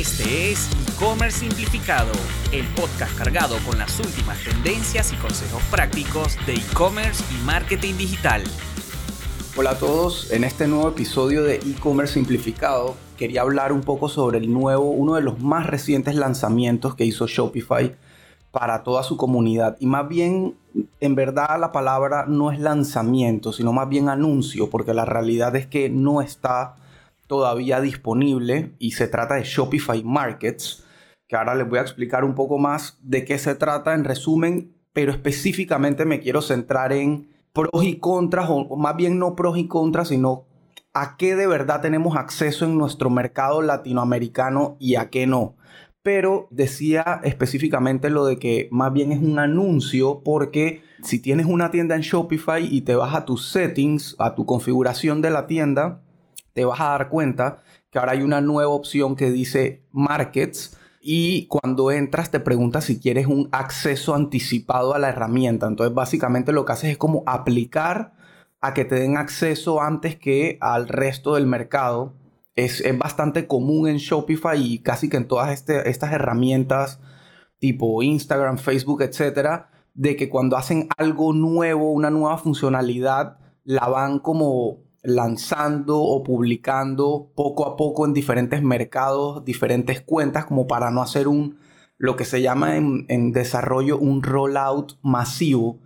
Este es E-Commerce Simplificado, el podcast cargado con las últimas tendencias y consejos prácticos de e-commerce y marketing digital. Hola a todos, en este nuevo episodio de E-Commerce Simplificado quería hablar un poco sobre el nuevo, uno de los más recientes lanzamientos que hizo Shopify para toda su comunidad. Y más bien, en verdad la palabra no es lanzamiento, sino más bien anuncio, porque la realidad es que no está todavía disponible y se trata de Shopify Markets, que ahora les voy a explicar un poco más de qué se trata en resumen, pero específicamente me quiero centrar en pros y contras, o más bien no pros y contras, sino a qué de verdad tenemos acceso en nuestro mercado latinoamericano y a qué no. Pero decía específicamente lo de que más bien es un anuncio porque si tienes una tienda en Shopify y te vas a tus settings, a tu configuración de la tienda, te vas a dar cuenta que ahora hay una nueva opción que dice Markets y cuando entras te pregunta si quieres un acceso anticipado a la herramienta. Entonces básicamente lo que haces es como aplicar a que te den acceso antes que al resto del mercado. Es, bastante común en Shopify y casi que en todas este, estas herramientas tipo Instagram, Facebook, etcétera, de que cuando hacen algo nuevo, una nueva funcionalidad, la van como lanzando o publicando poco a poco en diferentes mercados, diferentes cuentas, como para no hacer un, lo que se llama en, en desarrollo un rollout masivo,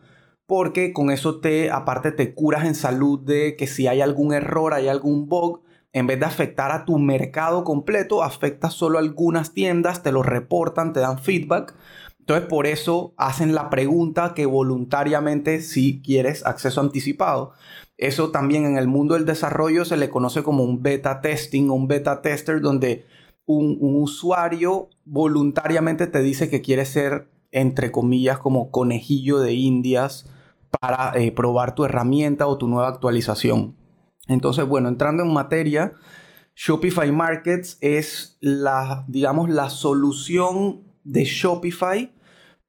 porque con eso te, aparte te curas en salud de que si hay algún error, hay algún bug, en vez de afectar a tu mercado completo, afecta solo a algunas tiendas, te lo reportan, te dan feedback. Entonces por eso hacen la pregunta que voluntariamente si quieres acceso anticipado. Eso también en el mundo del desarrollo se le conoce como un beta testing o un beta tester donde un, usuario voluntariamente te dice que quiere ser, entre comillas, como conejillo de indias para eh, probar tu herramienta o tu nueva actualización. Entonces, bueno, entrando en materia, Shopify Markets es la, digamos, la solución de Shopify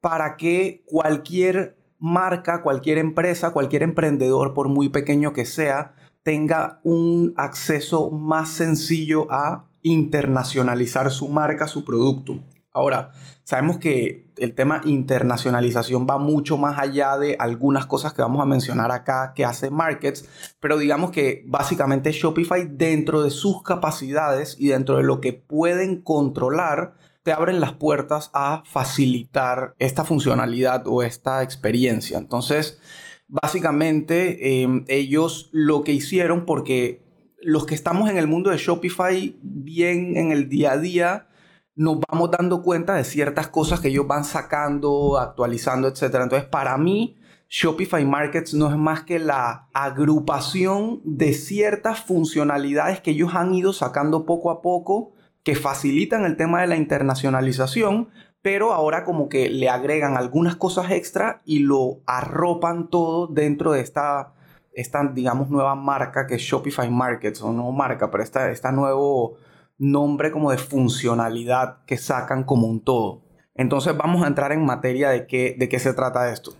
para que cualquier marca, cualquier empresa, cualquier emprendedor, por muy pequeño que sea, tenga un acceso más sencillo a internacionalizar su marca, su producto. Ahora, sabemos que el tema internacionalización va mucho más allá de algunas cosas que vamos a mencionar acá que hace Markets, pero digamos que básicamente Shopify dentro de sus capacidades y dentro de lo que pueden controlar, te abren las puertas a facilitar esta funcionalidad o esta experiencia. Entonces, básicamente, em, ellos lo que hicieron, porque los que estamos en el mundo de Shopify, bien en el día a día, nos vamos dando cuenta de ciertas cosas que ellos van sacando, actualizando, etc. Entonces, para mí, Shopify Markets no es más que la agrupación de ciertas funcionalidades que ellos han ido sacando poco a poco que facilitan el tema de la internacionalización, pero ahora como que le agregan algunas cosas extra y lo arropan todo dentro de esta, esta digamos, nueva marca que es Shopify Markets, o no marca, pero esta, esta nuevo nombre como de funcionalidad que sacan como un todo. Entonces vamos a entrar en materia de qué, de qué se trata esto.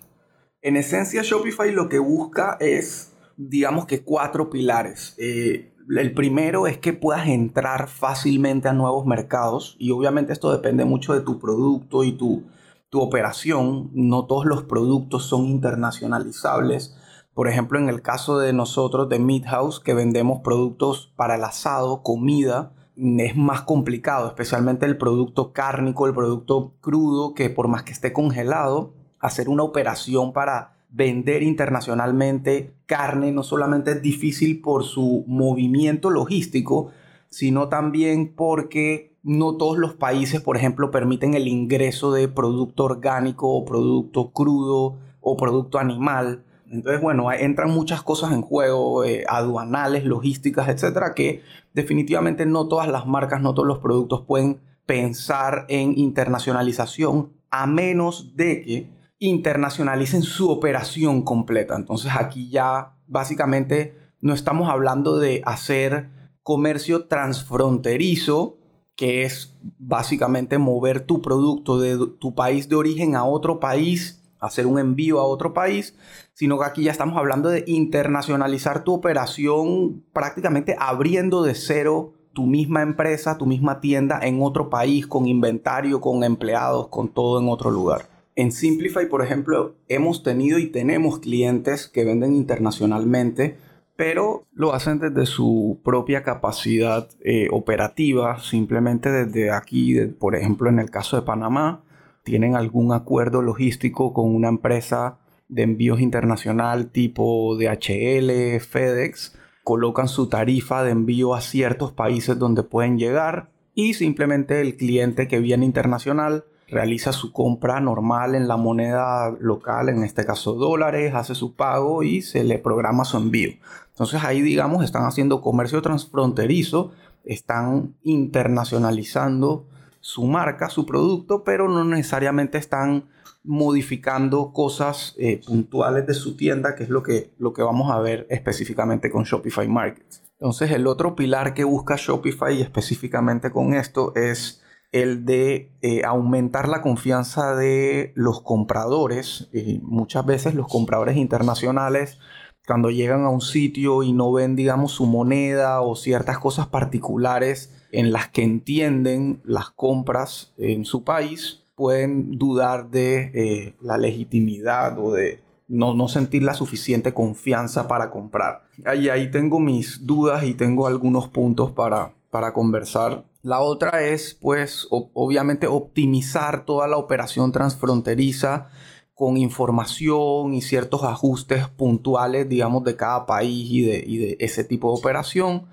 En esencia, Shopify lo que busca es, digamos que cuatro pilares. Eh, el primero es que puedas entrar fácilmente a nuevos mercados y obviamente esto depende mucho de tu producto y tu, tu operación. No todos los productos son internacionalizables. Por ejemplo, en el caso de nosotros de Meat House, que vendemos productos para el asado, comida, es más complicado, especialmente el producto cárnico, el producto crudo, que por más que esté congelado, hacer una operación para vender internacionalmente carne no solamente es difícil por su movimiento logístico, sino también porque no todos los países, por ejemplo, permiten el ingreso de producto orgánico o producto crudo o producto animal. Entonces, bueno, entran muchas cosas en juego, eh, aduanales, logísticas, etcétera, que definitivamente no todas las marcas, no todos los productos pueden pensar en internacionalización, a menos de que internacionalicen su operación completa. Entonces aquí ya básicamente no estamos hablando de hacer comercio transfronterizo, que es básicamente mover tu producto de tu país de origen a otro país, hacer un envío a otro país, sino que aquí ya estamos hablando de internacionalizar tu operación prácticamente abriendo de cero tu misma empresa, tu misma tienda en otro país, con inventario, con empleados, con todo en otro lugar. En Simplify, por ejemplo, hemos tenido y tenemos clientes que venden internacionalmente, pero lo hacen desde su propia capacidad eh, operativa, simplemente desde aquí, por ejemplo, en el caso de Panamá, tienen algún acuerdo logístico con una empresa de envíos internacional tipo DHL, FedEx, colocan su tarifa de envío a ciertos países donde pueden llegar y simplemente el cliente que viene internacional realiza su compra normal en la moneda local, en este caso dólares, hace su pago y se le programa su envío. Entonces ahí digamos están haciendo comercio transfronterizo, están internacionalizando su marca, su producto, pero no necesariamente están modificando cosas eh, puntuales de su tienda, que es lo que, lo que vamos a ver específicamente con Shopify Markets. Entonces, el otro pilar que busca Shopify específicamente con esto es el de eh, aumentar la confianza de los compradores. muchas veces los compradores internacionales, cuando llegan a un sitio y no ven, digamos, su moneda o ciertas cosas particulares, en las que entienden las compras en su país pueden dudar de eh, la legitimidad o de no, sentir la suficiente confianza para comprar. Ahí, ahí tengo mis dudas y tengo algunos puntos para, para conversar. La otra es, pues, obviamente optimizar toda la operación transfronteriza con información y ciertos ajustes puntuales, digamos, de cada país y de, ese tipo de operación.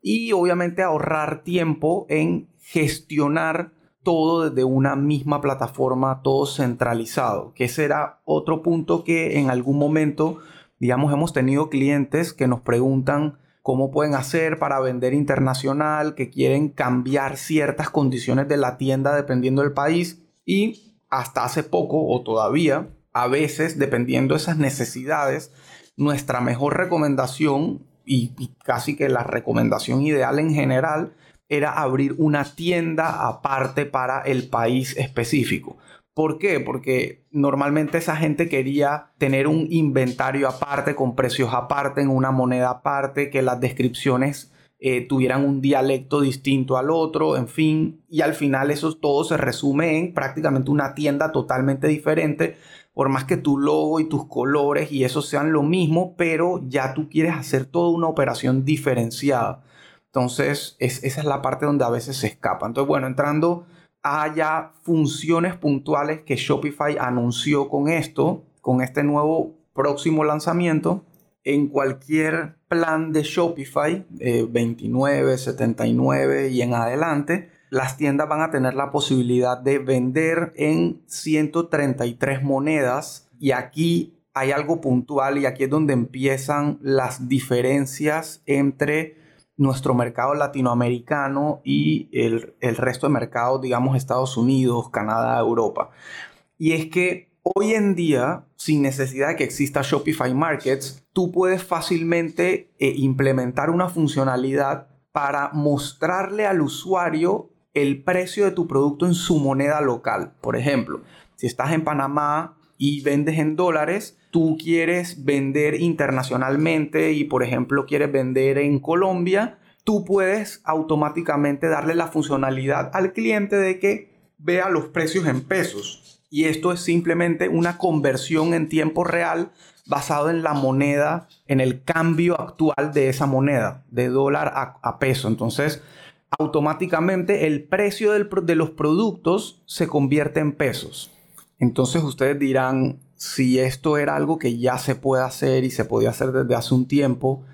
Y obviamente ahorrar tiempo en gestionar todo desde una misma plataforma, todo centralizado, que será otro punto que en algún momento, digamos, hemos tenido clientes que nos preguntan cómo pueden hacer para vender internacional, que quieren cambiar ciertas condiciones de la tienda dependiendo del país y hasta hace poco o todavía, a veces, dependiendo de esas necesidades, nuestra mejor recomendación y, casi que la recomendación ideal en general era abrir una tienda aparte para el país específico. ¿Por qué? Porque normalmente esa gente quería tener un inventario aparte, con precios aparte, en una moneda aparte, que las descripciones eh, tuvieran un dialecto distinto al otro, en fin. Y al final eso todo se resume en prácticamente una tienda totalmente diferente por más que tu logo y tus colores y eso sean lo mismo, pero ya tú quieres hacer toda una operación diferenciada. Entonces, esa es la parte donde a veces se escapa. Entonces, bueno, entrando a ya funciones puntuales que Shopify anunció con esto, con este nuevo próximo lanzamiento, en cualquier plan de Shopify, 29, 79 y en adelante, las tiendas van a tener la posibilidad de vender en 133 monedas. Y aquí hay algo puntual y aquí es donde empiezan las diferencias entre nuestro mercado latinoamericano y el, resto de mercados, digamos Estados Unidos, Canadá, Europa. Y es que hoy en día, sin necesidad de que exista Shopify Markets, tú puedes fácilmente eh, implementar una funcionalidad para mostrarle al usuario el precio de tu producto en su moneda local. Por ejemplo, si estás en Panamá y vendes en dólares, tú quieres vender internacionalmente y, por ejemplo, quieres vender en Colombia, tú puedes automáticamente darle la funcionalidad al cliente de que vea los precios en pesos. Y esto es simplemente una conversión en tiempo real basado en la moneda, en el cambio actual de esa moneda, de dólar a, peso. Entonces, automáticamente el precio de los productos se convierte en pesos. Entonces ustedes dirán, si esto era algo que ya se puede hacer y se podía hacer desde hace un tiempo,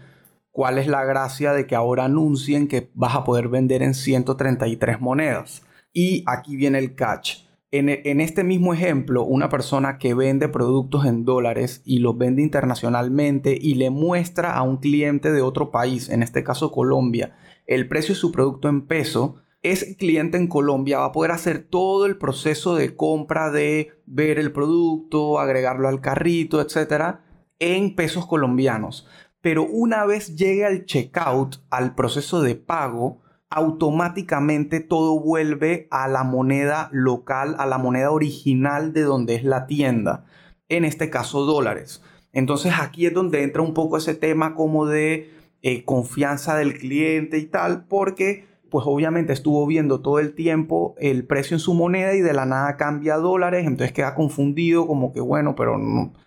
¿cuál es la gracia de que ahora anuncien que vas a poder vender en 133 monedas? Y aquí viene el catch. En, en, este mismo ejemplo, una persona que vende productos en dólares y los vende internacionalmente y le muestra a un cliente de otro país, en este caso Colombia, el precio de su producto en peso, ese cliente en Colombia va a poder hacer todo el proceso de compra de ver el producto, agregarlo al carrito, etcétera, en pesos colombianos. Pero una vez llegue al checkout, al proceso de pago, automáticamente todo vuelve a la moneda local, a la moneda original de donde es la tienda. En este caso, dólares. Entonces aquí es donde entra un poco ese tema como de eh, confianza del cliente y tal, porque pues obviamente estuvo viendo todo el tiempo el precio en su moneda y de la nada cambia dólares, entonces queda confundido como que bueno, pero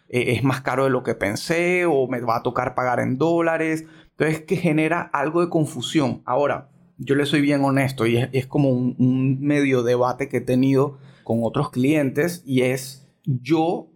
eh, es más caro de lo que pensé o me va a tocar pagar en dólares. Entonces que genera algo de confusión. Ahora, yo le soy bien honesto y es, como un, medio debate que he tenido con otros clientes y es yo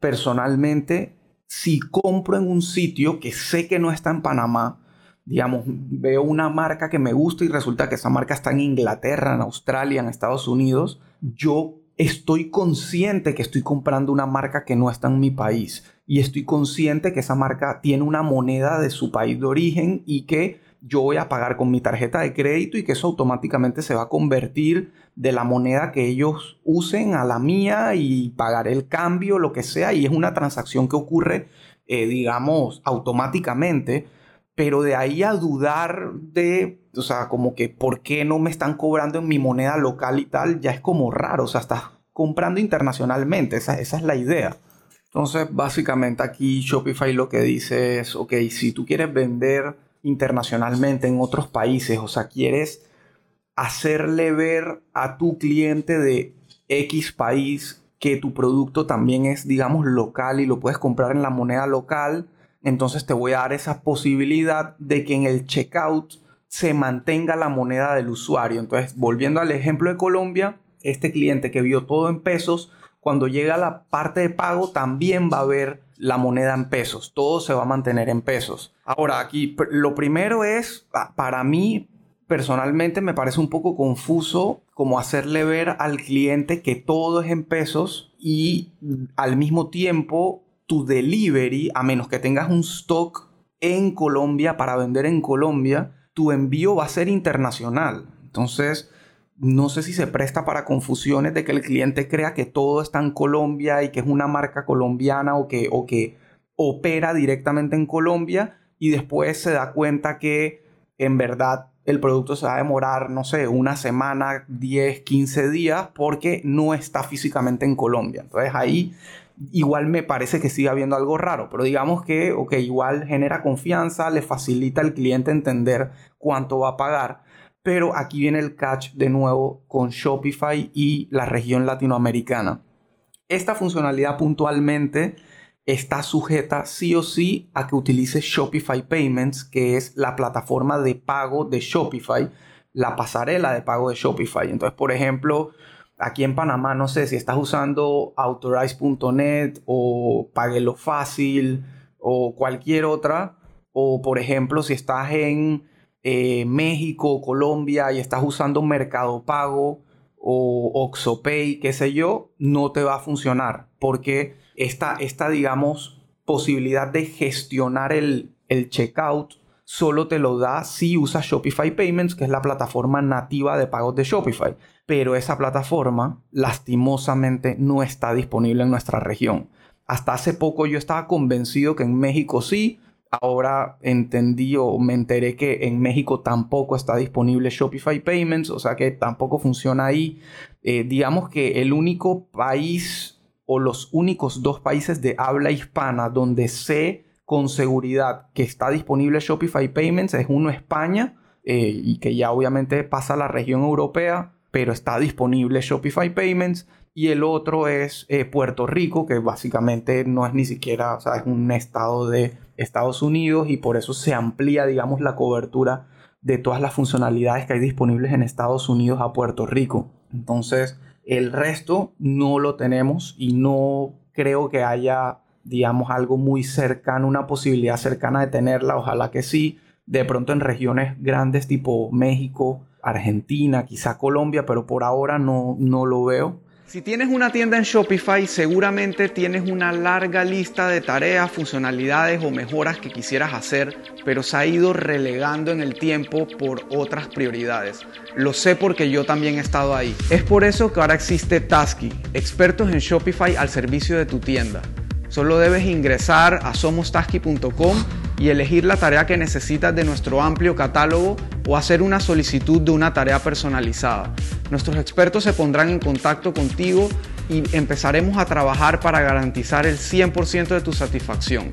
personalmente si compro en un sitio que sé que no está en Panamá, digamos, veo una marca que me gusta y resulta que esa marca está en Inglaterra, en Australia, en Estados Unidos, yo estoy consciente que estoy comprando una marca que no está en mi país y estoy consciente que esa marca tiene una moneda de su país de origen y que yo voy a pagar con mi tarjeta de crédito y que eso automáticamente se va a convertir de la moneda que ellos usen a la mía y pagar el cambio, lo que sea, y es una transacción que ocurre, eh, digamos, automáticamente, pero de ahí a dudar de, o sea, como que por qué no me están cobrando en mi moneda local y tal, ya es como raro, o sea, estás comprando internacionalmente, esa, esa es la idea. Entonces, básicamente aquí Shopify lo que dice es, ok, si tú quieres vender internacionalmente en otros países, o sea, quieres hacerle ver a tu cliente de X país que tu producto también es, digamos, local y lo puedes comprar en la moneda local, entonces te voy a dar esa posibilidad de que en el checkout se mantenga la moneda del usuario. Entonces, volviendo al ejemplo de Colombia, este cliente que vio todo en pesos, cuando llega a la parte de pago también va a ver la moneda en pesos, todo se va a mantener en pesos. Ahora, aquí lo primero es, para mí personalmente me parece un poco confuso como hacerle ver al cliente que todo es en pesos y al mismo tiempo tu delivery, a menos que tengas un stock en Colombia para vender en Colombia, tu envío va a ser internacional. Entonces, no sé si se presta para confusiones de que el cliente crea que todo está en Colombia y que es una marca colombiana o que, o que opera directamente en Colombia y después se da cuenta que en verdad el producto se va a demorar, no sé, una semana, 10, 15 días porque no está físicamente en Colombia. Entonces ahí igual me parece que sigue habiendo algo raro, pero digamos que, ok, igual genera confianza, le facilita al cliente entender cuánto va a pagar pero aquí viene el catch de nuevo con Shopify y la región latinoamericana. Esta funcionalidad puntualmente está sujeta sí o sí a que utilice Shopify Payments, que es la plataforma de pago de Shopify, la pasarela de pago de Shopify. Entonces, por ejemplo, aquí en Panamá, no sé si estás usando authorize.net o Paguelo Fácil o cualquier otra, o por ejemplo, si estás en eh, México, Colombia y estás usando Mercado Pago o OxoPay, qué sé yo, no te va a funcionar porque esta, esta digamos, posibilidad de gestionar el, el checkout solo te lo da si usas Shopify Payments, que es la plataforma nativa de pagos de Shopify. Pero esa plataforma, lastimosamente, no está disponible en nuestra región. Hasta hace poco yo estaba convencido que en México sí, Ahora entendí o me enteré que en México tampoco está disponible Shopify Payments, o sea que tampoco funciona ahí. Eh, digamos que el único país o los únicos dos países de habla hispana donde sé con seguridad que está disponible Shopify Payments es uno España eh, y que ya obviamente pasa a la región europea, pero está disponible Shopify Payments y el otro es eh, Puerto Rico, que básicamente no es ni siquiera, es un estado de Estados Unidos y por eso se amplía, digamos, la cobertura de todas las funcionalidades que hay disponibles en Estados Unidos a Puerto Rico. Entonces, el resto no lo tenemos y no creo que haya, digamos, algo muy cercano, una posibilidad cercana de tenerla. Ojalá que sí, de pronto en regiones grandes tipo México, Argentina, quizá Colombia, pero por ahora no, no lo veo. Si tienes una tienda en Shopify, seguramente tienes una larga lista de tareas, funcionalidades o mejoras que quisieras hacer, pero se ha ido relegando en el tiempo por otras prioridades. Lo sé porque yo también he estado ahí. Es por eso que ahora existe Tasky, expertos en Shopify al servicio de tu tienda. Solo debes ingresar a somostasky.com y elegir la tarea que necesitas de nuestro amplio catálogo o hacer una solicitud de una tarea personalizada. Nuestros expertos se pondrán en contacto contigo y empezaremos a trabajar para garantizar el 100% de tu satisfacción.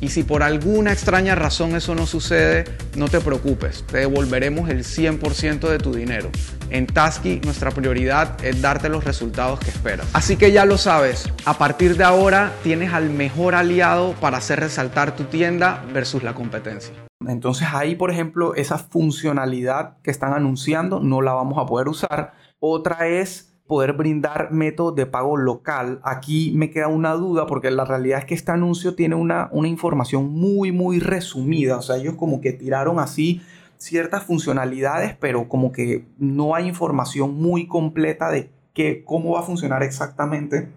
Y si por alguna extraña razón eso no sucede, no te preocupes, te devolveremos el 100% de tu dinero. En Tasky nuestra prioridad es darte los resultados que esperas. Así que ya lo sabes, a partir de ahora tienes al mejor aliado para hacer resaltar tu tienda versus la competencia. Entonces ahí, por ejemplo, esa funcionalidad que están anunciando no la vamos a poder usar. Otra es poder brindar métodos de pago local. Aquí me queda una duda porque la realidad es que este anuncio tiene una, una información muy, muy resumida. O sea, ellos como que tiraron así ciertas funcionalidades, pero como que no hay información muy completa de que, cómo va a funcionar exactamente.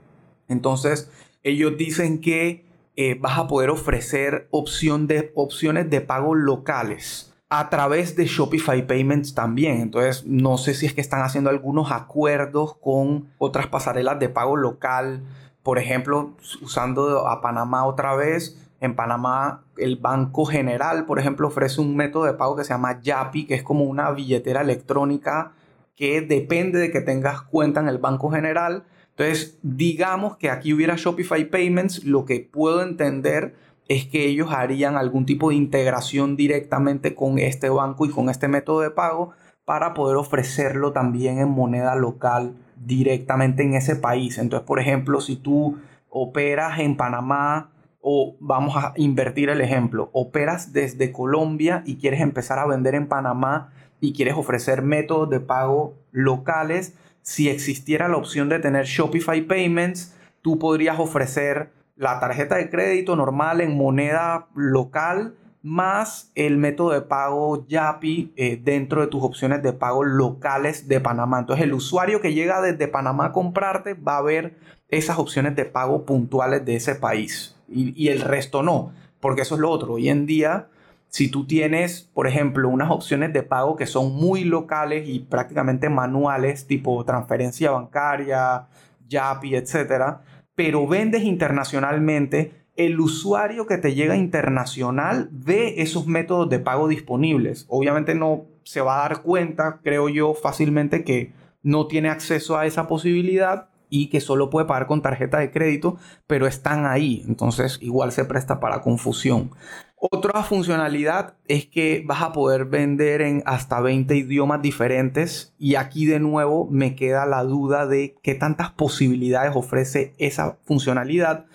Entonces, ellos dicen que eh, vas a poder ofrecer opción de, opciones de pago locales a través de Shopify Payments también. Entonces, no sé si es que están haciendo algunos acuerdos con otras pasarelas de pago local. Por ejemplo, usando a Panamá otra vez. En Panamá, el Banco General, por ejemplo, ofrece un método de pago que se llama Yapi, que es como una billetera electrónica que depende de que tengas cuenta en el Banco General. Entonces, digamos que aquí hubiera Shopify Payments, lo que puedo entender es que ellos harían algún tipo de integración directamente con este banco y con este método de pago para poder ofrecerlo también en moneda local directamente en ese país. Entonces, por ejemplo, si tú operas en Panamá o vamos a invertir el ejemplo, operas desde Colombia y quieres empezar a vender en Panamá y quieres ofrecer métodos de pago locales, si existiera la opción de tener Shopify Payments, tú podrías ofrecer la tarjeta de crédito normal en moneda local más el método de pago YAPI eh, dentro de tus opciones de pago locales de Panamá. Entonces el usuario que llega desde Panamá a comprarte va a ver esas opciones de pago puntuales de ese país y, el resto no, porque eso es lo otro. Hoy en día, si tú tienes, por ejemplo, unas opciones de pago que son muy locales y prácticamente manuales, tipo transferencia bancaria, YAPI, etcétera, pero vendes internacionalmente, el usuario que te llega internacional ve esos métodos de pago disponibles. Obviamente no se va a dar cuenta, creo yo, fácilmente que no tiene acceso a esa posibilidad y que solo puede pagar con tarjeta de crédito, pero están ahí. Entonces igual se presta para confusión. Otra funcionalidad es que vas a poder vender en hasta 20 idiomas diferentes y aquí de nuevo me queda la duda de qué tantas posibilidades ofrece esa funcionalidad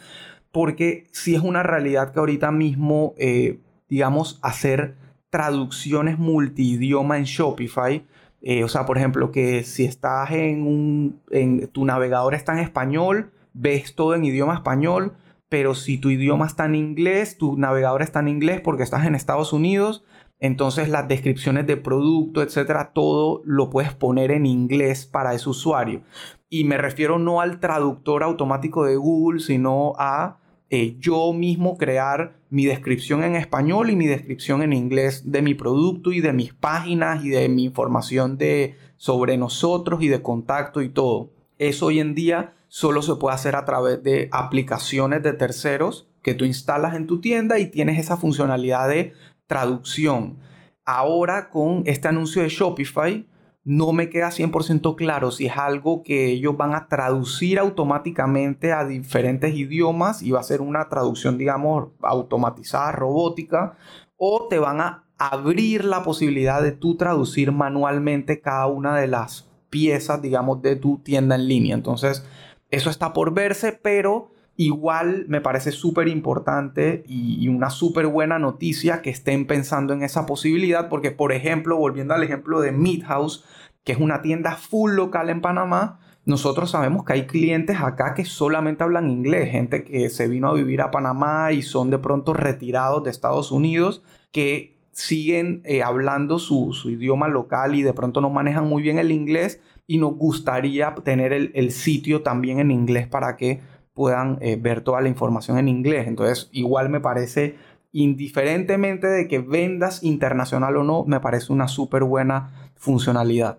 porque si es una realidad que ahorita mismo, eh, digamos, hacer traducciones multidioma en Shopify, eh, o sea, por ejemplo, que si estás en un, en, tu navegador está en español, ves todo en idioma español, pero si tu idioma está en inglés, tu navegador está en inglés porque estás en Estados Unidos, entonces las descripciones de producto, etcétera, todo lo puedes poner en inglés para ese usuario. Y me refiero no al traductor automático de Google, sino a eh, yo mismo crear mi descripción en español y mi descripción en inglés de mi producto y de mis páginas y de mi información de, sobre nosotros y de contacto y todo. Eso hoy en día solo se puede hacer a través de aplicaciones de terceros que tú instalas en tu tienda y tienes esa funcionalidad de traducción. Ahora con este anuncio de Shopify, no me queda 100% claro si es algo que ellos van a traducir automáticamente a diferentes idiomas y va a ser una traducción, digamos, automatizada, robótica, o te van a abrir la posibilidad de tú traducir manualmente cada una de las piezas, digamos, de tu tienda en línea. Entonces, eso está por verse, pero igual me parece súper importante y, una súper buena noticia que estén pensando en esa posibilidad, porque por ejemplo, volviendo al ejemplo de Meat House, que es una tienda full local en Panamá, nosotros sabemos que hay clientes acá que solamente hablan inglés, gente que se vino a vivir a Panamá y son de pronto retirados de Estados Unidos, que siguen eh, hablando su, su idioma local y de pronto no manejan muy bien el inglés, y nos gustaría tener el, sitio también en inglés para que puedan eh, ver toda la información en inglés. Entonces, igual me parece, indiferentemente de que vendas internacional o no, me parece una súper buena funcionalidad.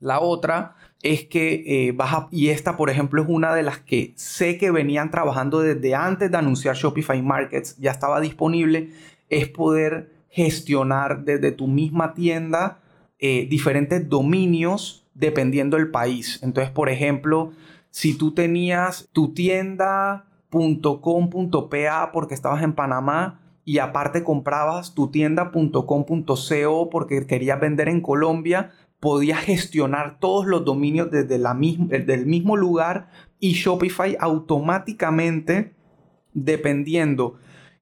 La otra es que eh, vas y esta por ejemplo es una de las que sé que venían trabajando desde antes de anunciar Shopify Markets, ya estaba disponible, es poder gestionar desde tu misma tienda eh, diferentes dominios dependiendo del país. Entonces, por ejemplo, si tú tenías tu tienda .com.pa porque estabas en Panamá y aparte comprabas tu tienda.com.co porque querías vender en Colombia, podías gestionar todos los dominios desde la del mismo lugar y Shopify automáticamente, dependiendo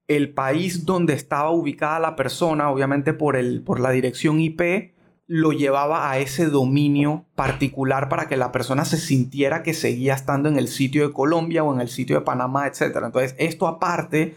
el país donde estaba ubicada la persona, obviamente por, el, por la dirección IP, lo llevaba a ese dominio particular para que la persona se sintiera que seguía estando en el sitio de Colombia o en el sitio de Panamá, etc. Entonces, esto aparte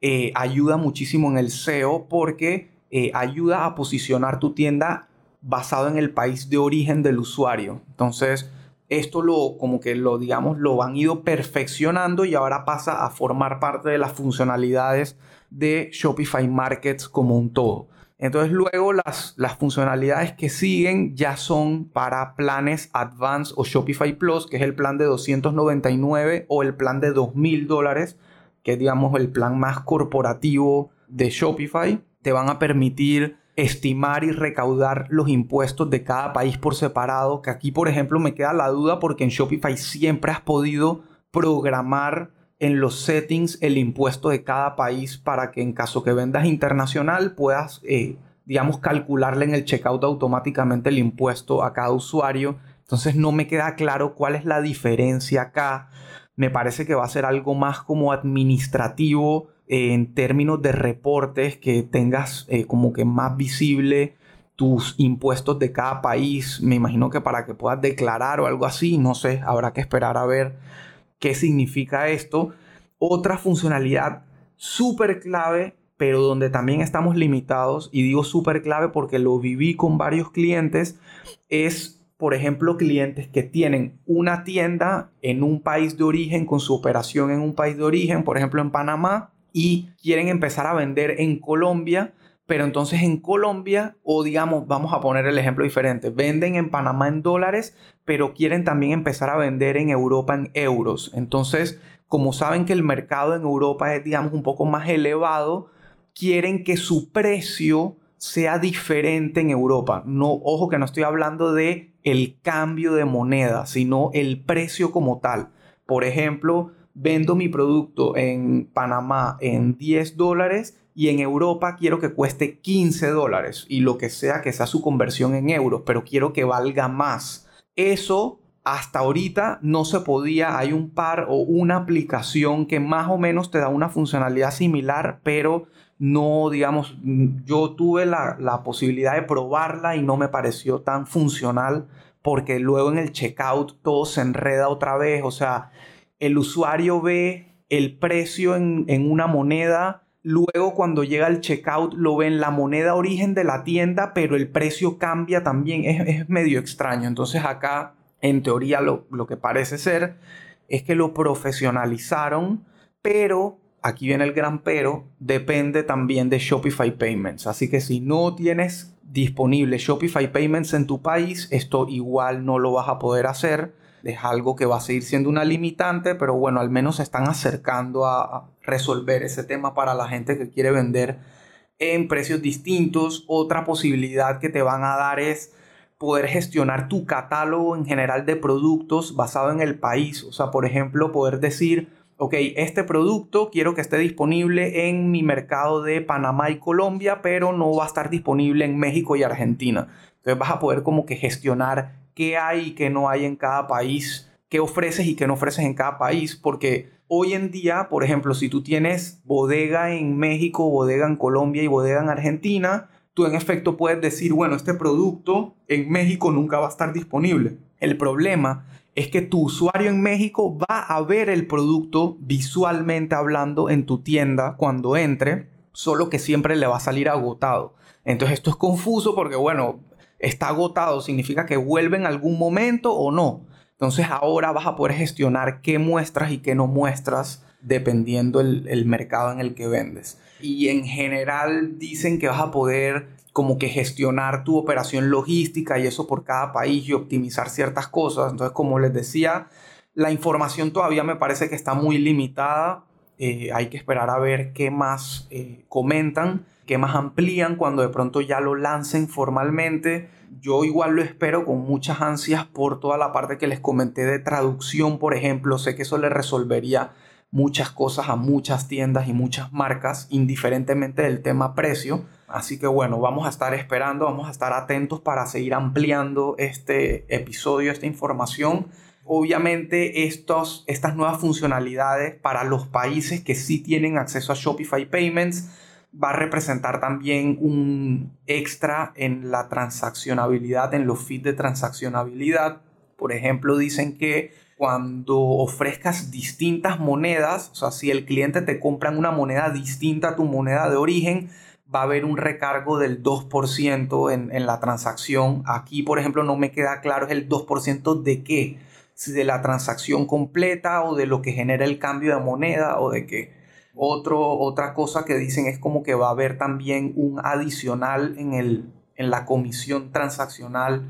eh, ayuda muchísimo en el SEO porque eh, ayuda a posicionar tu tienda basado en el país de origen del usuario. Entonces, esto lo, como que lo, digamos, lo han ido perfeccionando y ahora pasa a formar parte de las funcionalidades de Shopify Markets como un todo. Entonces luego las, las funcionalidades que siguen ya son para planes Advanced o Shopify Plus, que es el plan de 299 o el plan de 2000 dólares, que es digamos el plan más corporativo de Shopify. Te van a permitir estimar y recaudar los impuestos de cada país por separado, que aquí por ejemplo me queda la duda porque en Shopify siempre has podido programar en los settings el impuesto de cada país para que en caso que vendas internacional puedas, eh, digamos, calcularle en el checkout automáticamente el impuesto a cada usuario. Entonces no me queda claro cuál es la diferencia acá. Me parece que va a ser algo más como administrativo eh, en términos de reportes, que tengas eh, como que más visible tus impuestos de cada país. Me imagino que para que puedas declarar o algo así, no sé, habrá que esperar a ver ¿Qué significa esto? Otra funcionalidad súper clave, pero donde también estamos limitados, y digo súper clave porque lo viví con varios clientes, es, por ejemplo, clientes que tienen una tienda en un país de origen, con su operación en un país de origen, por ejemplo en Panamá, y quieren empezar a vender en Colombia, pero entonces en Colombia, o digamos, vamos a poner el ejemplo diferente, venden en Panamá en dólares, pero quieren también empezar a vender en Europa en euros. Entonces, como saben que el mercado en Europa es, digamos, un poco más elevado, quieren que su precio sea diferente en Europa. No, ojo que no estoy hablando de el cambio de moneda, sino el precio como tal. Por ejemplo, vendo mi producto en Panamá en 10 dólares y en Europa quiero que cueste 15 dólares y lo que sea que sea su conversión en euros, pero quiero que valga más. Eso hasta ahorita no se podía, hay un par o una aplicación que más o menos te da una funcionalidad similar, pero no, digamos, yo tuve la, la posibilidad de probarla y no me pareció tan funcional porque luego en el checkout todo se enreda otra vez, o sea, el usuario ve el precio en, en una moneda, Luego cuando llega el checkout lo ven la moneda origen de la tienda, pero el precio cambia también. Es, medio extraño. Entonces acá, en teoría, lo, lo que parece ser es que lo profesionalizaron, pero aquí viene el gran pero, depende también de Shopify Payments. Así que si no tienes disponible Shopify Payments en tu país, esto igual no lo vas a poder hacer es algo que va a seguir siendo una limitante, pero bueno, al menos se están acercando a, resolver ese tema para la gente que quiere vender en precios distintos. Otra posibilidad que te van a dar es poder gestionar tu catálogo en general de productos basado en el país. O sea, por ejemplo, poder decir, ok, este producto quiero que esté disponible en mi mercado de Panamá y Colombia, pero no va a estar disponible en México y Argentina. Entonces vas a poder como que gestionar qué hay y qué no hay en cada país, qué ofreces y qué no ofreces en cada país, porque hoy en día, por ejemplo, si tú tienes bodega en México, bodega en Colombia y bodega en Argentina, tú en efecto puedes decir, bueno, este producto en México nunca va a estar disponible. El problema es que tu usuario en México va a ver el producto visualmente hablando en tu tienda cuando entre, solo que siempre le va a salir agotado. Entonces esto es confuso porque, bueno, está agotado, significa que vuelve en algún momento o no. Entonces ahora vas a poder gestionar qué muestras y qué no muestras dependiendo el, mercado en el que vendes. Y en general dicen que vas a poder como que gestionar tu operación logística y eso por cada país y optimizar ciertas cosas. Entonces, como les decía, la información todavía me parece que está muy limitada. Eh, hay que esperar a ver qué más eh, comentan más amplían cuando de pronto ya lo lancen formalmente. Yo igual lo espero con muchas ansias por toda la parte que les comenté de traducción, por ejemplo. Sé que eso le resolvería muchas cosas a muchas tiendas y muchas marcas, indiferentemente del tema precio. Así que bueno, vamos a estar esperando, vamos a estar atentos para seguir ampliando este episodio, esta información. Obviamente estos, estas nuevas funcionalidades para los países que sí tienen acceso a Shopify Payments va a representar también un extra en la transaccionabilidad, en los feeds de transaccionabilidad. Por ejemplo, dicen que cuando ofrezcas distintas monedas, o sea, si el cliente te compra una moneda distinta a tu moneda de origen, va a haber un recargo del 2% en, en la transacción. Aquí, por ejemplo, no me queda claro es el 2% de qué, si de la transacción completa o de lo que genera el cambio de moneda o de qué. Otro, otra cosa que dicen es como que va a haber también un adicional en, el, en la comisión transaccional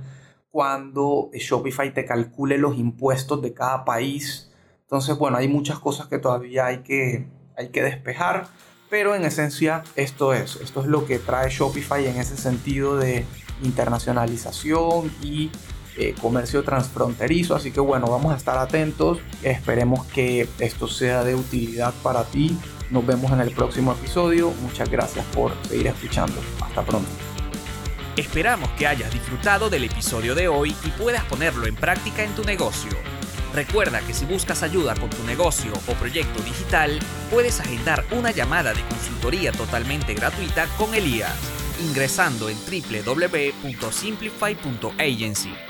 cuando Shopify te calcule los impuestos de cada país. Entonces, bueno, hay muchas cosas que todavía hay que, hay que despejar, pero en esencia esto es, esto es lo que trae Shopify en ese sentido de internacionalización y eh, comercio transfronterizo. Así que bueno, vamos a estar atentos. Esperemos que esto sea de utilidad para ti. Nos vemos en el próximo episodio. Muchas gracias por seguir escuchando. Hasta pronto. Esperamos que hayas disfrutado del episodio de hoy y puedas ponerlo en práctica en tu negocio. Recuerda que si buscas ayuda con tu negocio o proyecto digital, puedes agendar una llamada de consultoría totalmente gratuita con Elías, ingresando en www.simplify.agency.